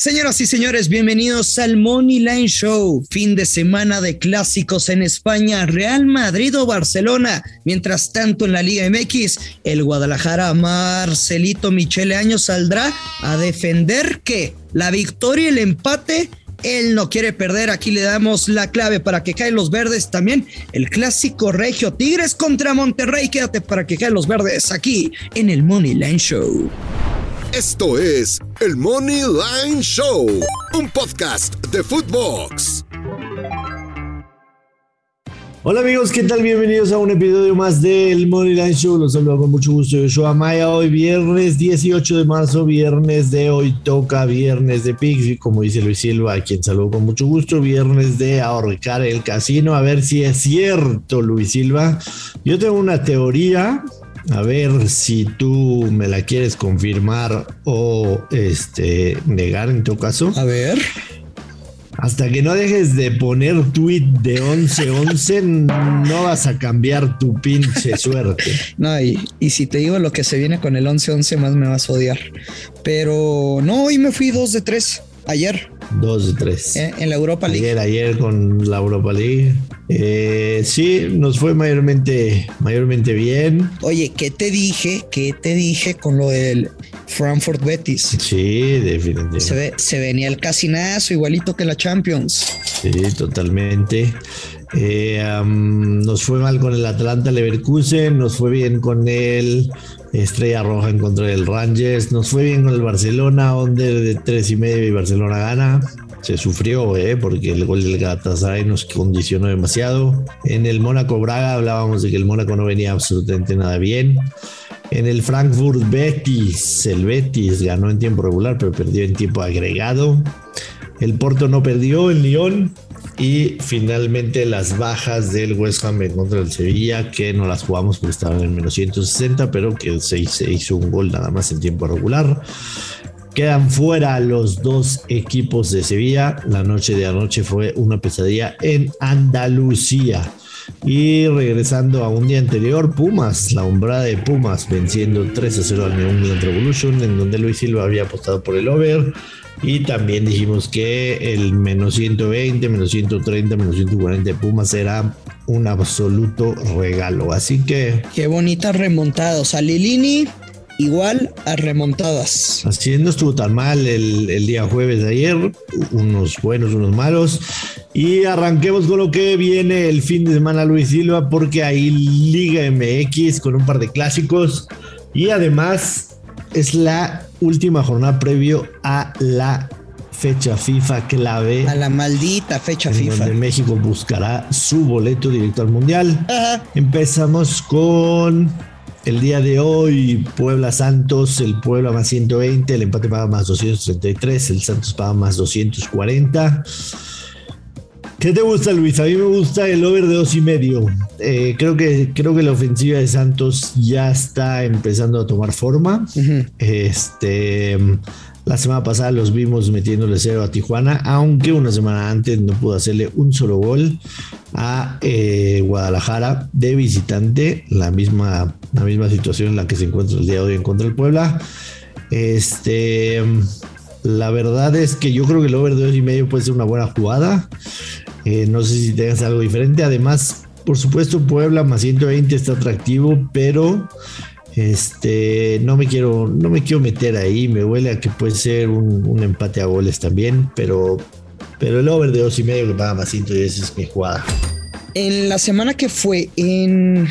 Señoras y señores, bienvenidos al Money Line Show. Fin de semana de clásicos en España, Real Madrid o Barcelona. Mientras tanto, en la Liga MX, el Guadalajara Marcelito Michele Año saldrá a defender que la victoria y el empate él no quiere perder. Aquí le damos la clave para que caen los verdes. También el clásico regio Tigres contra Monterrey. Quédate para que caen los verdes aquí en el Money Line Show. Esto es el Money Line Show, un podcast de Footbox. Hola amigos, ¿qué tal? Bienvenidos a un episodio más del Money Line Show. Los saludo con mucho gusto. Yo soy Amaya. Hoy viernes 18 de marzo, viernes de hoy toca viernes de Pix, como dice Luis Silva, a quien saludo con mucho gusto. Viernes de ahorcar el casino. A ver si es cierto, Luis Silva. Yo tengo una teoría a ver si tú me la quieres confirmar o este negar en tu caso. A ver. Hasta que no dejes de poner tweet de 11-11, no vas a cambiar tu pinche suerte. No, y, y, si te digo lo que se viene con el 11-11, más me vas a odiar. Pero no, hoy me fui 2 de 3 ayer. Dos de tres. Eh, en la Europa League. Ayer, ayer con la Europa League. Eh, sí, nos fue mayormente, mayormente bien. Oye, ¿qué te dije? ¿Qué te dije con lo del Frankfurt Betis? Sí, definitivamente. Se, ve, se venía el casinazo, igualito que la Champions. Sí, totalmente. Eh, nos fue mal con el Atlanta Leverkusen, nos fue bien con el Estrella Roja en contra del Rangers, nos fue bien con el Barcelona, under de tres y medio y Barcelona gana. Se sufrió, eh, porque el gol del Galatasaray nos condicionó demasiado. En el Mónaco Braga hablábamos de que el Mónaco no venía absolutamente nada bien. En el Frankfurt Betis, el Betis ganó en tiempo regular, pero perdió en tiempo agregado. El Porto no perdió, el Lyon y finalmente las bajas del West Ham en contra del Sevilla, que no las jugamos porque estaban en menos 160, pero que se, hizo un gol nada más en tiempo regular. Quedan fuera los dos equipos de Sevilla. La noche de anoche fue una pesadilla en Andalucía. Y regresando a un día anterior, Pumas, la hombrada de Pumas, venciendo 3 a 0 al New England Revolution, en donde Luis Silva había apostado por el over. Y también dijimos que el menos 120, menos 130, menos 140 de Pumas era un absoluto regalo. Así que. Qué bonita remontada. O sea, Lilini igual a remontadas. Así no estuvo tan mal el, el, día jueves de ayer, unos buenos, unos malos. Y arranquemos con lo que viene el fin de semana, Luis Silva, porque hay Liga MX con un par de clásicos y además es la última jornada previo a la fecha FIFA clave. A la maldita fecha FIFA. Donde México buscará su boleto directo al Mundial. Ajá. Empezamos con el día de hoy, Puebla Santos, el Puebla más 120, el empate paga más 233, el Santos paga más 240. ¿Qué te gusta, Luis? A mí me gusta el over de dos y medio. Eh, creo, que, creo que la ofensiva de Santos ya está empezando a tomar forma. Uh -huh. Este. La semana pasada los vimos metiéndole cero a Tijuana, aunque una semana antes no pudo hacerle un solo gol a eh, Guadalajara de visitante. La misma, la misma situación en la que se encuentra el día de hoy en contra del Puebla. Este. La verdad es que yo creo que el over de dos y medio puede ser una buena jugada. Eh, no sé si tengas algo diferente. Además, por supuesto, Puebla más 120 está atractivo, pero este no me quiero, no me quiero meter ahí. Me huele a que puede ser un, un empate a goles también, pero, pero el over de dos y medio que paga más 110 es mi jugada. En la semana que fue en,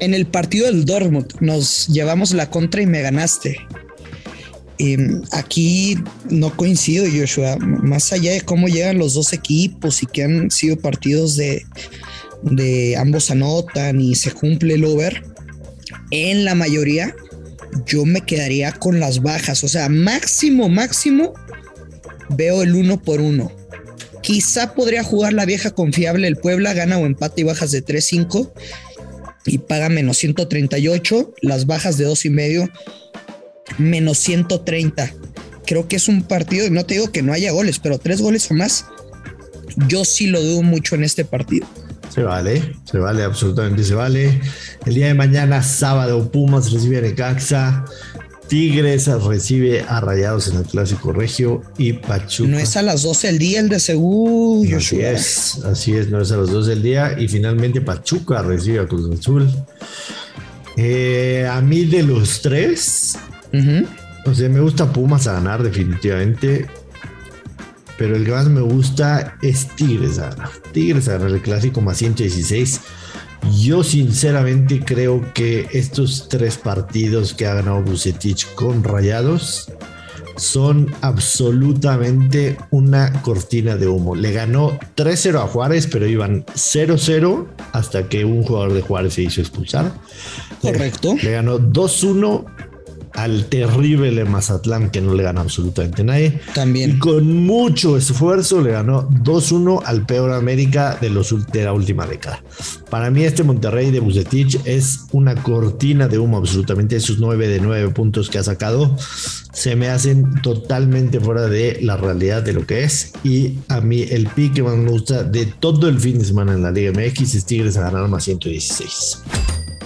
en el partido del Dortmund, nos llevamos la contra y me ganaste. Eh, aquí no coincido, Joshua. Más allá de cómo llegan los dos equipos y que han sido partidos de, de ambos anotan y se cumple el over, en la mayoría yo me quedaría con las bajas. O sea, máximo, máximo veo el uno por uno. Quizá podría jugar la vieja confiable el Puebla, gana o empate y bajas de 3-5 y paga menos 138. Las bajas de dos y medio menos 130. Creo que es un partido, y no te digo que no haya goles, pero tres goles o más, yo sí lo dudo mucho en este partido. Se vale, se vale, absolutamente se vale. El día de mañana, sábado, Pumas recibe a Necaxa. Tigres recibe a Rayados en el Clásico Regio y Pachuca. No es a las 12 del día el de Segú, Así es, así es, no es a las 12 del día. Y finalmente Pachuca recibe a Cruz Azul. Eh, a mí de los tres, o sea, me gusta Pumas a ganar definitivamente. Pero el que más me gusta es Tigres a ganar. Tigres a ganar el clásico más 116. Yo sinceramente creo que estos tres partidos que ha ganado Bucetich con Rayados son absolutamente una cortina de humo. Le ganó 3-0 a Juárez, pero iban 0-0 hasta que un jugador de Juárez se hizo expulsar. Correcto. Le ganó 2-1 al terrible Mazatlán que no le gana absolutamente nadie. También. Y con mucho esfuerzo le ganó 2-1 al peor América de, los, de la última década. Para mí este Monterrey de Bucetich es una cortina de humo absolutamente. Esos 9 de 9 puntos que ha sacado se me hacen totalmente fuera de la realidad de lo que es. Y a mí el pick que más me gusta de todo el fin de semana en la Liga MX es Tigres a ganar más 116.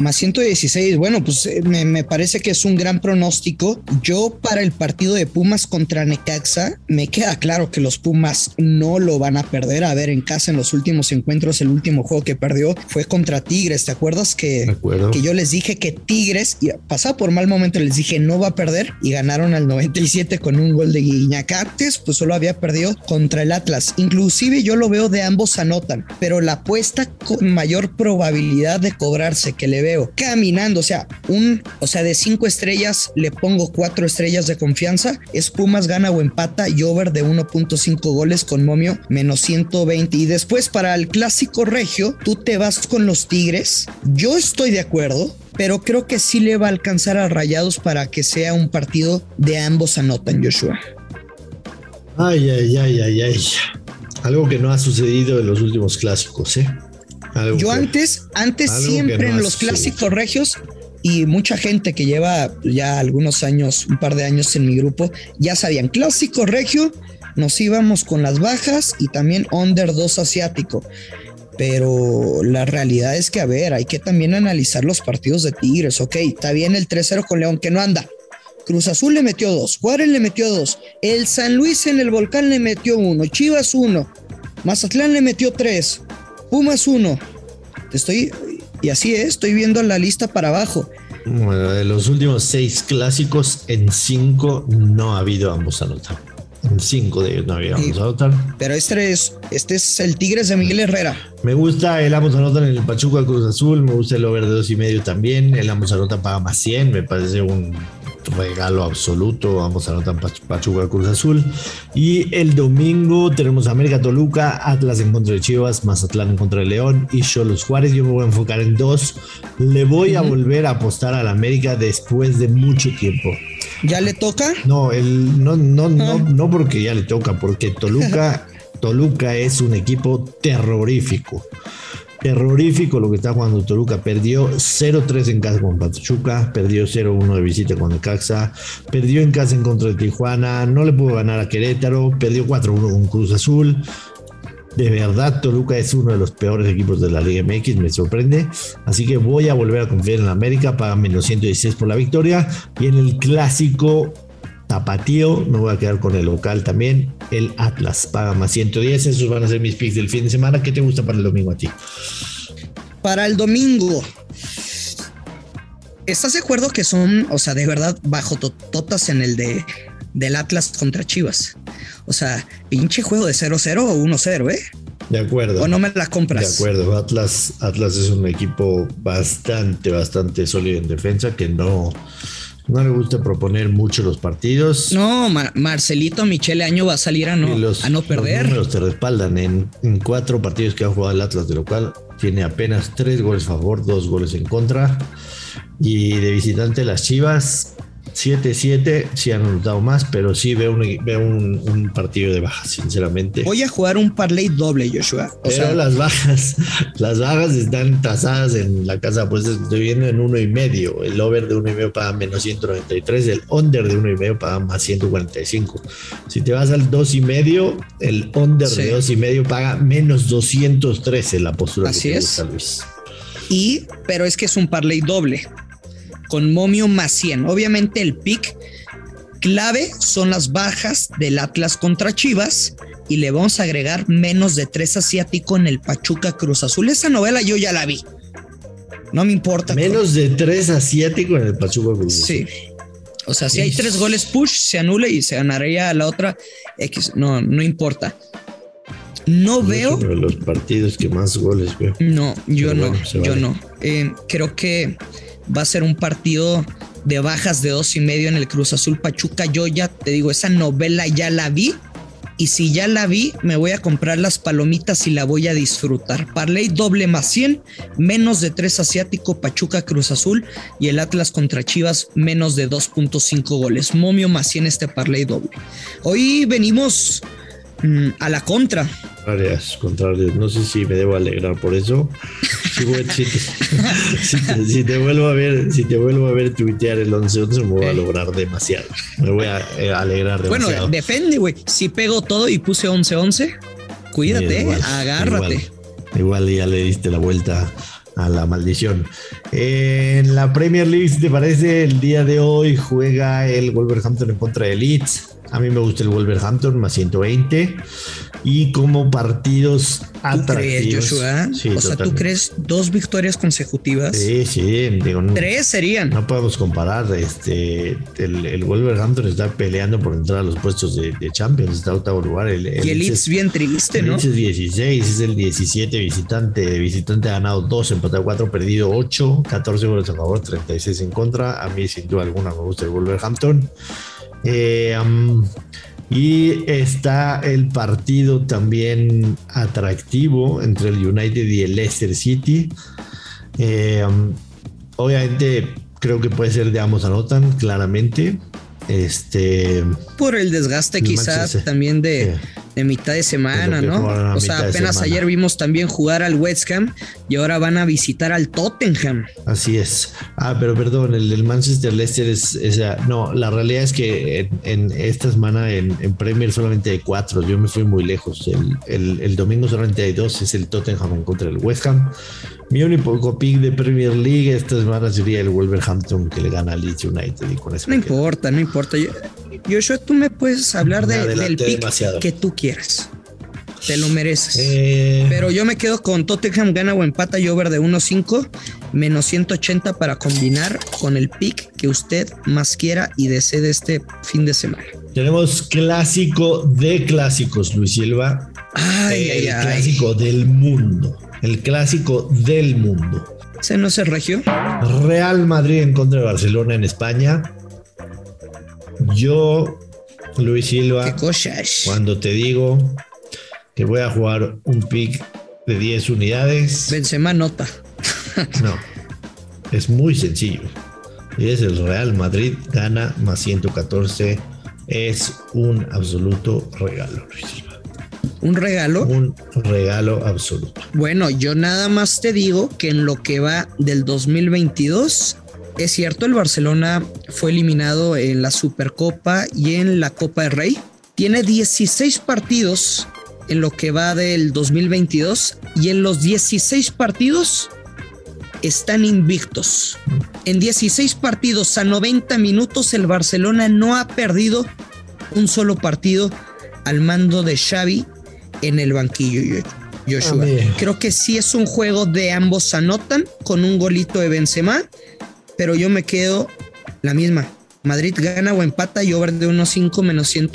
Más 116, bueno, pues eh, me, parece que es un gran pronóstico. Yo para el partido de Pumas contra Necaxa, me queda claro que los Pumas no lo van a perder. A ver, en casa en los últimos encuentros, el último juego que perdió fue contra Tigres. ¿Te acuerdas que, que yo les dije que Tigres, y pasaba por mal momento, les dije no va a perder y ganaron al 97 con un gol de Guiñac. Antes, pues solo había perdido contra el Atlas. Inclusive yo lo veo de ambos anotan, pero la apuesta con mayor probabilidad de cobrarse que le veo caminando, o sea, un, o sea, de cinco estrellas le pongo cuatro estrellas de confianza. Es Pumas gana o empata y over de 1.5 goles con momio menos 120. Y después para el clásico regio, tú te vas con los Tigres. Yo estoy de acuerdo pero creo que sí le va a alcanzar a Rayados para que sea un partido de ambos anotan, Joshua. Ay, ay, ay, ay, ay. Algo que no ha sucedido en los últimos clásicos, ¿eh? Yo antes, antes siempre en los clásicos regios y mucha gente que lleva ya algunos años, un par de años en mi grupo, ya sabían, clásico regio, nos íbamos con las bajas y también under 2 asiático. Pero la realidad es que, a ver, hay que también analizar los partidos de Tigres. Ok, está bien el 3-0 con León, que no anda. Cruz Azul le metió dos, Juárez le metió dos, el San Luis en el Volcán le metió uno, Chivas uno, Mazatlán le metió tres, Pumas uno. Estoy, y así es, estoy viendo la lista para abajo. Bueno, de los últimos seis clásicos, en cinco no ha habido ambos anotar. En cinco de ellos no había ambos anotar. Pero este es, este es el Tigres de Miguel Herrera. Me gusta el ambos anotan en el Pachuca Cruz Azul, me gusta el over de dos y medio también. El ambos anotan paga más 100, me parece un regalo absoluto. Vamos a anotar Pachuca Cruz Azul. Y el domingo tenemos América Toluca, Atlas en contra de Chivas, Mazatlán en contra de León y Cholos Juárez. Yo me voy a enfocar en dos. Le voy a volver a apostar al América después de mucho tiempo. ¿Ya le toca? No, el, no, no, no, ah. no porque ya le toca, porque Toluca, Toluca es un equipo terrorífico terrorífico lo que está jugando Toluca. Perdió 0-3 en casa con Pachuca, perdió 0-1 de visita con Necaxa, perdió en casa en contra de Tijuana, no le pudo ganar a Querétaro, perdió 4-1 con Cruz Azul. De verdad, Toluca es uno de los peores equipos de la Liga MX, me sorprende. Así que voy a volver a confiar en la América, paga menos 116 por la victoria. Y en el clásico Tapatío, me voy a quedar con el local también. El Atlas paga más 110. Esos van a ser mis picks del fin de semana. ¿Qué te gusta para el domingo a ti? Para el domingo. ¿Estás de acuerdo que son, o sea, de verdad, bajo totas en el de del Atlas contra Chivas? O sea, pinche juego de 0-0 o 1-0, ¿eh? De acuerdo. O no me la compras. De acuerdo. Atlas, Atlas es un equipo bastante, bastante sólido en defensa que no, no le gusta proponer mucho los partidos. No, Marcelito Michele Año va a salir a no, a no perder. Los números te respaldan. En, en, cuatro partidos que ha jugado el Atlas, de lo cual tiene apenas tres goles a favor, dos goles en contra. Y de visitante las Chivas, 7-7, sí han anotado más, pero sí veo, un, un, partido de bajas, sinceramente. Voy a jugar un parlay doble, Joshua. O pero las bajas, las bajas están tasadas en la casa pues estoy viendo en uno y medio. El over de uno y medio paga menos 193, el under de uno y medio paga más 145. Si te vas al dos y medio, el under de dos y medio paga menos 213 la postura Así es. Luis. Y, pero es que es un parlay doble. Con momio más 100. Obviamente el pick clave son las bajas del Atlas contra Chivas y le vamos a agregar menos de 3 asiático en el Pachuca Cruz Azul. Esa novela yo ya la vi. No me importa. Menos de 3 asiático en el Pachuca Cruz Azul. Sí. O sea, si hay tres goles push, se anula y se ganaría la otra X. No, no importa. No veo. los partidos que más goles veo. No, yo no, yo no. Eh, creo que va a ser un partido de bajas de dos y medio en el Cruz Azul Pachuca. Yo ya te digo, esa novela ya la vi. Y si ya la vi, me voy a comprar las palomitas y la voy a disfrutar. Parley doble más 100, menos de 3 asiático, Pachuca Cruz Azul y el Atlas contra Chivas, menos de 2.5 goles. Momio más 100 este Parley doble. Hoy venimos mm, a la contra contrarias. No sé si me debo alegrar por eso. Si, te, vuelvo a ver, si te vuelvo a ver tuitear el 11-11, me voy a lograr demasiado. Me voy a eh, alegrar demasiado. Bueno, depende, güey. Si pego todo y puse 11-11, cuídate, agárrate. Igual, ya le diste la vuelta a la maldición. En la Premier League, si te parece, el día de hoy juega el Wolverhampton en contra de Leeds. A mí me gusta el Wolverhampton más 120 y como partidos atractivos. o sea, ¿tú crees dos victorias consecutivas? Sí, sí. Tres serían. No podemos comparar. Este, el, Wolverhampton está peleando por entrar a los puestos de, Champions, está octavo lugar. El, y el Leeds bien triste, ¿no? El es 16, es el 17 visitante. Visitante ha ganado 2, empatado 4, perdido 8, 14 goles a favor, 36 en contra. A mí, sin duda alguna, me gusta el Wolverhampton. Eh, y está el partido también atractivo entre el United y el Leicester City. Eh, obviamente creo que puede ser de ambos anotan, claramente. Este. Por el desgaste, quizás también de, de, mitad de semana, ¿no? O sea, apenas ayer vimos también jugar al West Ham y ahora van a visitar al Tottenham. Así es. Ah, pero perdón, el del Manchester Leicester es. no, la realidad es que en, esta semana en, Premier solamente hay cuatro. Yo me fui muy lejos. El, el domingo solamente hay dos. Es el Tottenham en contra del West Ham. Mi único pick de Premier League esta semana sería el Wolverhampton que le gana al Leeds United. Y con eso no importa, no importa. Joshua, tú me puedes hablar del pick que tú quieras. Te lo mereces. Eh. Pero yo me quedo con Tottenham gana o empata y over de 1.5 menos 180 para combinar con el pick que usted más quiera y desee de este fin de semana. Tenemos clásico de clásicos, Luis Silva. Ay, el clásico del mundo el clásico del mundo. ¿Se no se regió? Real Madrid en contra de Barcelona en España. Yo, Luis Silva, cuando te digo que voy a jugar un pick de 10 unidades. Benzema nota. no, es muy sencillo. Y es el Real Madrid, gana más 114. Es un absoluto regalo, Luis Silva. ¿Un regalo? Un regalo absoluto. Bueno, yo nada más te digo que en lo que va del 2022, es cierto, el Barcelona fue eliminado en la Supercopa y en la Copa del Rey. Tiene 16 partidos en lo que va del 2022 y en los 16 partidos están invictos. En 16 partidos a 90 minutos el Barcelona no ha perdido un solo partido al mando de Xavi en el banquillo, Joshua. Creo que sí es un juego de ambos anotan con un golito de Benzema, pero yo me quedo la misma. Madrid gana o empata y over de 1.5 menos 100.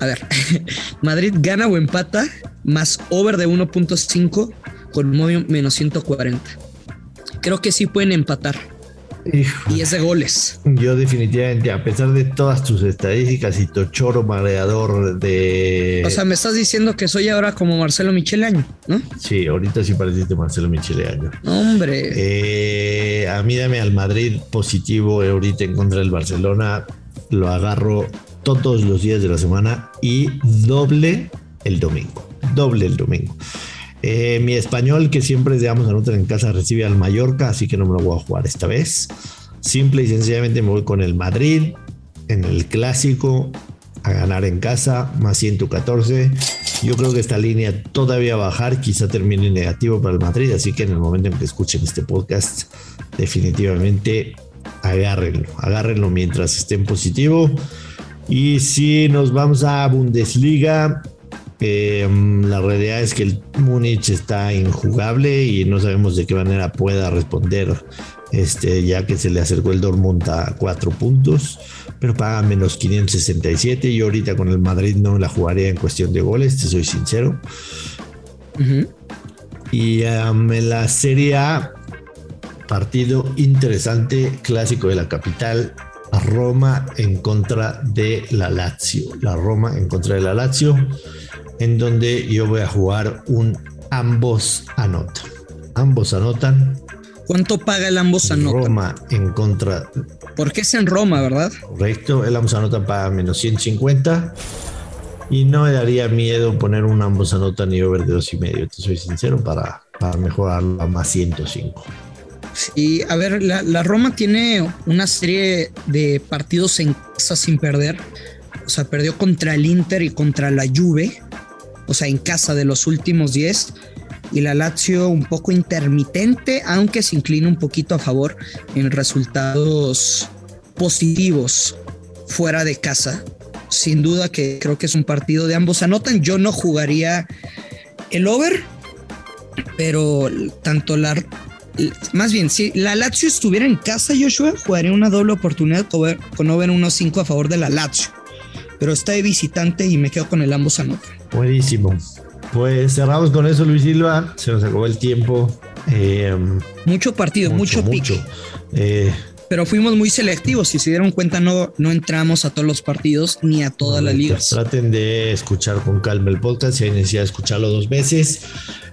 A ver, Madrid gana o empata más over de 1.5 con menos 140. Creo que sí pueden empatar y es de goles. Yo definitivamente, a pesar de todas tus estadísticas y tu choro mareador de... O sea, me estás diciendo que soy ahora como Marcelo Micheleaño, ¿no? Sí, ahorita sí pareciste Marcelo Micheleaño. Hombre. Eh, a mí dame al Madrid positivo ahorita en contra del Barcelona. Lo agarro todos los días de la semana y doble el domingo. Doble el domingo. Eh, mi español, que siempre Ambos Anotan en casa, recibe al Mallorca, así que no me lo voy a jugar esta vez. Simple y sencillamente me voy con el Madrid en el clásico a ganar en casa, más 114. Yo creo que esta línea todavía va a bajar, quizá termine negativo para el Madrid, así que en el momento en que escuchen este podcast, definitivamente agárrenlo, agárrenlo mientras esté en positivo. Y si nos vamos a Bundesliga, em, la realidad es que el Múnich está injugable y no sabemos de qué manera pueda responder, este, ya que se le acercó el Dortmund a cuatro puntos, pero paga menos 567. y ahorita con el Madrid no la jugaría en cuestión de goles, te soy sincero. Y en la Serie A, partido interesante, clásico de la capital, Roma en contra de la Lazio. La Roma en contra de la Lazio, en donde yo voy a jugar un ambos anotan. Ambos anotan. ¿Cuánto paga el ambos anotan? Roma en contra. Porque es en Roma, ¿verdad? Correcto, el ambos anotan paga menos 150. Y no me daría miedo poner un ambos anotan y over de dos y medio, te soy sincero, para, para mejorarlo a más 105. Y a ver, la, Roma tiene una serie de partidos en casa sin perder. O sea, perdió contra el Inter y contra la Juve. O sea, en casa de los últimos 10. Y la Lazio un poco intermitente, aunque se inclina un poquito a favor en resultados positivos fuera de casa. Sin duda que creo que es un partido de ambos anotan. Yo no jugaría el over, pero tanto la, más bien, si la Lazio estuviera en casa, Joshua, jugaría una doble oportunidad con over 1-5 a favor de la Lazio. Pero está de visitante y me quedo con el ambos anotan. Buenísimo. Pues cerramos con eso, Luis Silva. Se nos acabó el tiempo. Eh, mucho partido, mucho, mucho, eh, pero fuimos muy selectivos. Si se dieron cuenta, no, no entramos a todos los partidos ni a todas las ligas. Traten de escuchar con calma el podcast si hay necesidad de escucharlo dos veces.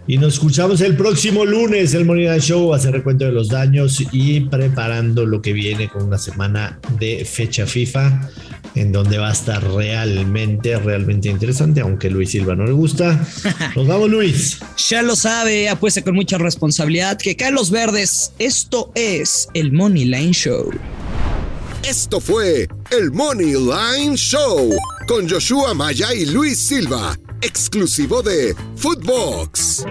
Y nos escuchamos el próximo lunes, el Moneda Show, hacer recuento de los daños y preparando lo que viene con una semana de fecha FIFA, en donde va a estar realmente, realmente interesante, aunque Luis Silva no le gusta. Nos vamos, Luis. Ya lo sabe, apuesta con mucha responsabilidad que caen los verdes. Esto es el Money Line Show. Esto fue el Money Line Show con Joshua Maya y Luis Silva exclusivo de Footbox.